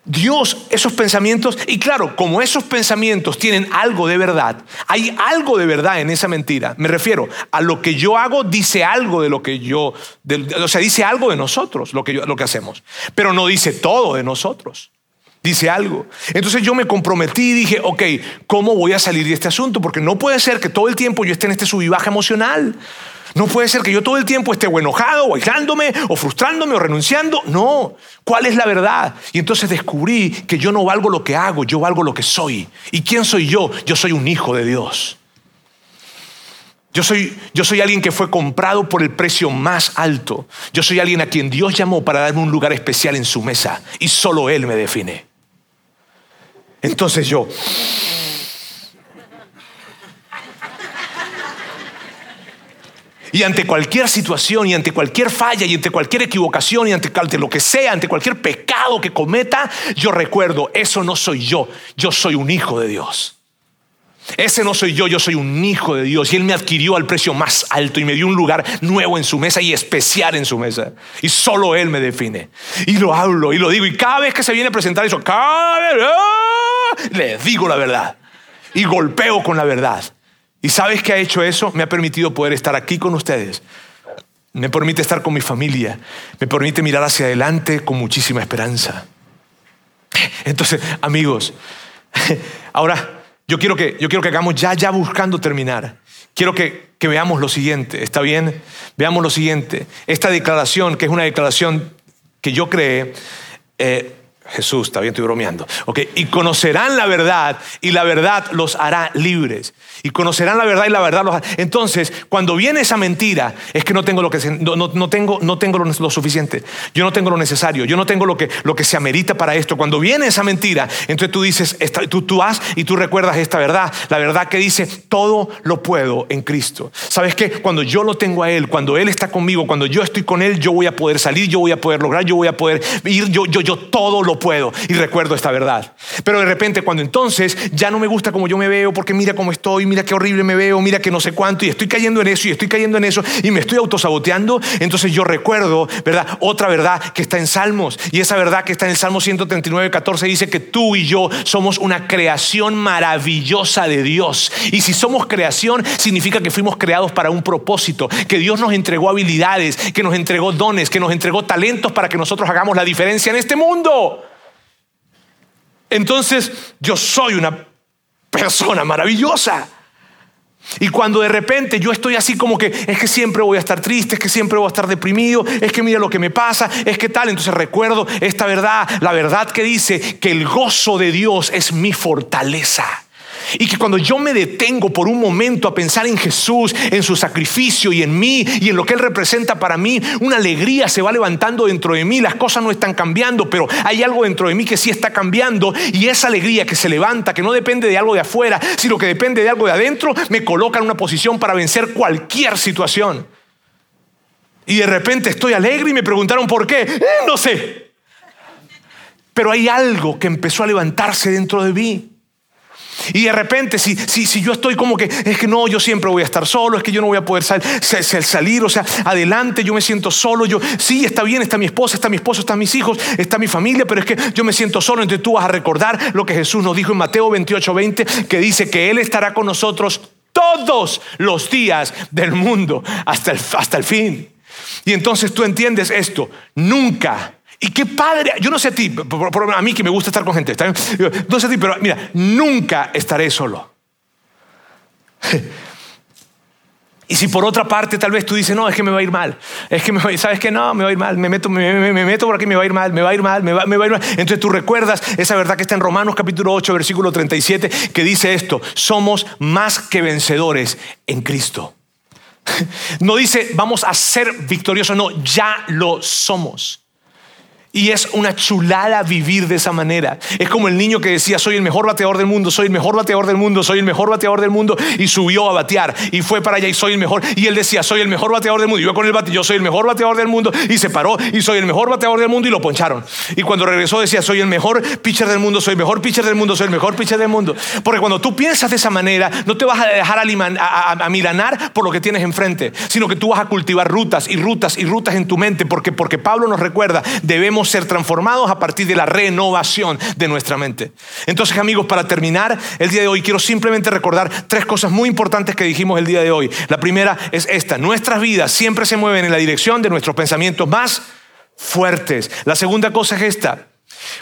S2: Dios, esos pensamientos, y claro, como esos pensamientos tienen algo de verdad, hay algo de verdad en esa mentira. Me refiero a lo que yo hago, dice algo de lo que yo, o sea, dice algo de nosotros, lo que, lo que hacemos, pero no dice todo de nosotros. Dice algo. Entonces yo me comprometí y dije, ok, ¿cómo voy a salir de este asunto? Porque no puede ser que todo el tiempo yo esté en este subivaje emocional. No puede ser que yo todo el tiempo esté o enojado, o aislándome, o frustrándome, o renunciando. No. ¿Cuál es la verdad? Y entonces descubrí que yo no valgo lo que hago, yo valgo lo que soy. ¿Y quién soy yo? Yo soy un hijo de Dios. Yo soy, yo soy alguien que fue comprado por el precio más alto. Yo soy alguien a quien Dios llamó para darme un lugar especial en su mesa. Y solo Él me define. Entonces yo Y ante cualquier situación, y ante cualquier falla, y ante cualquier equivocación, y ante, lo que sea, ante cualquier pecado que cometa, yo recuerdo, eso no soy yo, yo soy un hijo de Dios. Ese no soy yo, yo soy un hijo de Dios. Y Él me adquirió al precio más alto y me dio un lugar nuevo en su mesa y especial en su mesa. Y solo Él me define. Y lo hablo y lo digo. Y cada vez que se viene a presentar eso, cada vez, ¡ah! le digo la verdad. Y golpeo con la verdad. ¿Y sabes qué ha hecho eso? Me ha permitido poder estar aquí con ustedes. Me permite estar con mi familia. Me permite mirar hacia adelante con muchísima esperanza. Entonces, amigos, ahora yo quiero que, yo quiero que hagamos ya, ya buscando terminar. Quiero que, veamos lo siguiente, ¿está bien? Veamos lo siguiente. Esta declaración, que es una declaración que yo creé, eh, Jesús, está bien, estoy bromeando. Okay. Y conocerán la verdad y la verdad los hará libres. Y conocerán la verdad y la verdad los hará. Entonces, cuando viene esa mentira, es que no tengo lo que no, no, tengo, no tengo lo, suficiente. Yo no tengo lo necesario. Yo no tengo lo que, lo que se amerita para esto. Cuando viene esa mentira, entonces tú dices, tú, tú y tú recuerdas esta verdad. La verdad que dice, todo lo puedo en Cristo. ¿Sabes qué? Cuando yo lo tengo a Él, cuando Él está conmigo, cuando yo estoy con Él, yo voy a poder salir, yo voy a poder lograr, yo voy a poder ir, yo, yo, yo todo lo puedo y recuerdo esta verdad. Pero de repente cuando entonces ya no me gusta como yo me veo porque mira cómo estoy, mira qué horrible me veo, mira que no sé cuánto y estoy cayendo en eso y estoy cayendo en eso y me estoy autosaboteando, entonces yo recuerdo, ¿verdad? Otra verdad que está en Salmos y esa verdad que está en el Salmo 139, 14 dice que tú y yo somos una creación maravillosa de Dios. Y si somos creación, significa que fuimos creados para un propósito, que Dios nos entregó habilidades, que nos entregó dones, que nos entregó talentos para que nosotros hagamos la diferencia en este mundo. Entonces yo soy una persona maravillosa. Y cuando de repente yo estoy así como que es que siempre voy a estar triste, es que siempre voy a estar deprimido, es que mira lo que me pasa, es que tal, entonces recuerdo esta verdad, la verdad que dice que el gozo de Dios es mi fortaleza. Y que cuando yo me detengo por un momento a pensar en Jesús, en su sacrificio y en mí y en lo que Él representa para mí, una alegría se va levantando dentro de mí. Las cosas no están cambiando, pero hay algo dentro de mí que sí está cambiando. Y esa alegría que se levanta, que no depende de algo de afuera, sino que depende de algo de adentro, me coloca en una posición para vencer cualquier situación. Y de repente estoy alegre y me preguntaron por qué. Eh, no sé. Pero hay algo que empezó a levantarse dentro de mí. Y de repente, si, si, si, yo estoy como que, es que no, yo siempre voy a estar solo, es que yo no voy a poder salir, o sea, adelante, yo me siento solo, yo, sí, está bien, está mi esposa, está mi esposo, están mis hijos, está mi familia, pero es que yo me siento solo, entonces tú vas a recordar lo que Jesús nos dijo en Mateo 28, 20, que dice que Él estará con nosotros todos los días del mundo hasta el, hasta el fin. Y entonces tú entiendes esto, nunca. Y qué padre, yo no sé a ti, a mí que me gusta estar con gente, no sé a ti, pero mira, nunca estaré solo. Y si por otra parte tal vez tú dices, no, es que me va a ir mal, es que me va, sabes que no, me va a ir mal, me meto, me, meto por aquí, me va a ir mal, me va a ir mal, me va, me va a ir mal. Entonces tú recuerdas esa verdad que está en Romanos capítulo 8, versículo 37, que dice esto, somos más que vencedores en Cristo. No dice vamos a ser victoriosos, no, ya lo somos. Y es una chulada vivir de esa manera. Es como el niño que decía, soy el mejor bateador del mundo, soy el mejor bateador del mundo, soy el mejor bateador del mundo. Y subió a batear y fue para allá y soy el mejor. Y él decía, soy el mejor bateador del mundo. Y yo con el bate, yo soy el mejor bateador del mundo. Y se paró y soy el mejor bateador del mundo y lo poncharon. Y cuando regresó decía, soy el mejor pitcher del mundo, soy el mejor pitcher del mundo, soy el mejor pitcher del mundo. Porque cuando tú piensas de esa manera, no te vas a dejar a, a, milanar por lo que tienes enfrente, sino que tú vas a cultivar rutas y rutas y rutas en tu mente. Porque, porque Pablo nos recuerda, debemos ser transformados a partir de la renovación de nuestra mente. Entonces, amigos, para terminar el día de hoy, quiero simplemente recordar tres cosas muy importantes que dijimos el día de hoy. La primera es esta, nuestras vidas siempre se mueven en la dirección de nuestros pensamientos más fuertes. La segunda cosa es esta,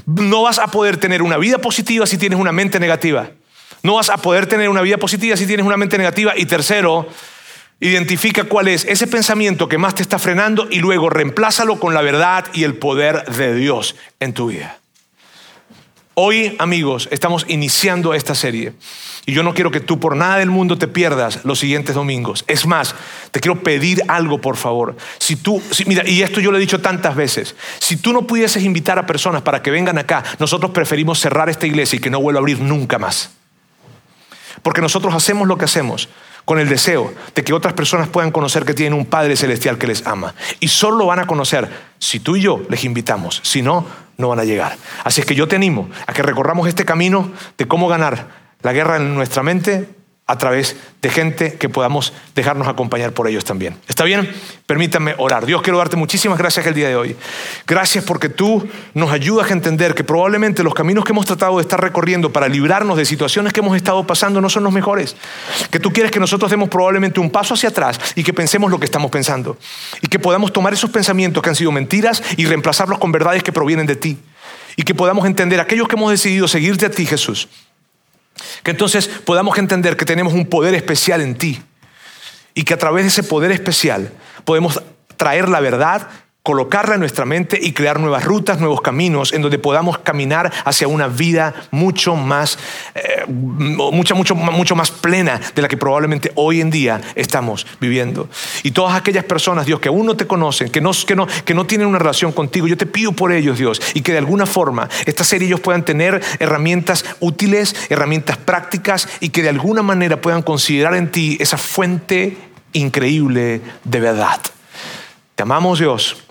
S2: no vas a poder tener una vida positiva si tienes una mente negativa. No vas a poder tener una vida positiva si tienes una mente negativa. Y tercero, Identifica cuál es ese pensamiento que más te está frenando y luego reemplázalo con la verdad y el poder de Dios en tu vida. Hoy, amigos, estamos iniciando esta serie y yo no quiero que tú por nada del mundo te pierdas los siguientes domingos. Es más, te quiero pedir algo, por favor. Si tú, mira, y esto yo lo he dicho tantas veces, si tú no pudieses invitar a personas para que vengan acá, nosotros preferimos cerrar esta iglesia y que no vuelva a abrir nunca más. Porque nosotros hacemos lo que hacemos con el deseo de que otras personas puedan conocer que tienen un Padre Celestial que les ama. Y solo lo van a conocer si tú y yo les invitamos. Si no, no van a llegar. Así es que yo te animo a que recorramos este camino de cómo ganar la guerra en nuestra mente a través de gente que podamos dejarnos acompañar por ellos también. ¿Está bien? Permítanme orar. Dios, quiero darte muchísimas gracias el día de hoy. Gracias porque tú nos ayudas a entender que probablemente los caminos que hemos tratado de estar recorriendo para librarnos de situaciones que hemos estado pasando no son los mejores. Que tú quieres que nosotros demos probablemente un paso hacia atrás y que pensemos lo que estamos pensando. Y que podamos tomar esos pensamientos que han sido mentiras y reemplazarlos con verdades que provienen de ti. Y que podamos entender aquellos que hemos decidido seguirte a ti, Jesús que entonces podamos entender que tenemos un poder especial en ti y que a través de ese poder especial podemos traer la verdad colocarla en nuestra mente y crear nuevas rutas, nuevos caminos en donde podamos caminar hacia una vida mucho más, eh, mucho, mucho, más plena de la que probablemente hoy en día estamos viviendo. Y todas aquellas personas, Dios, que aún no te conocen, que no, que, no, que no tienen una relación contigo, yo te pido por ellos, Dios, y que de alguna forma esta serie ellos puedan tener herramientas útiles, herramientas prácticas y que de alguna manera puedan considerar en ti esa fuente increíble de verdad. Te amamos, Dios.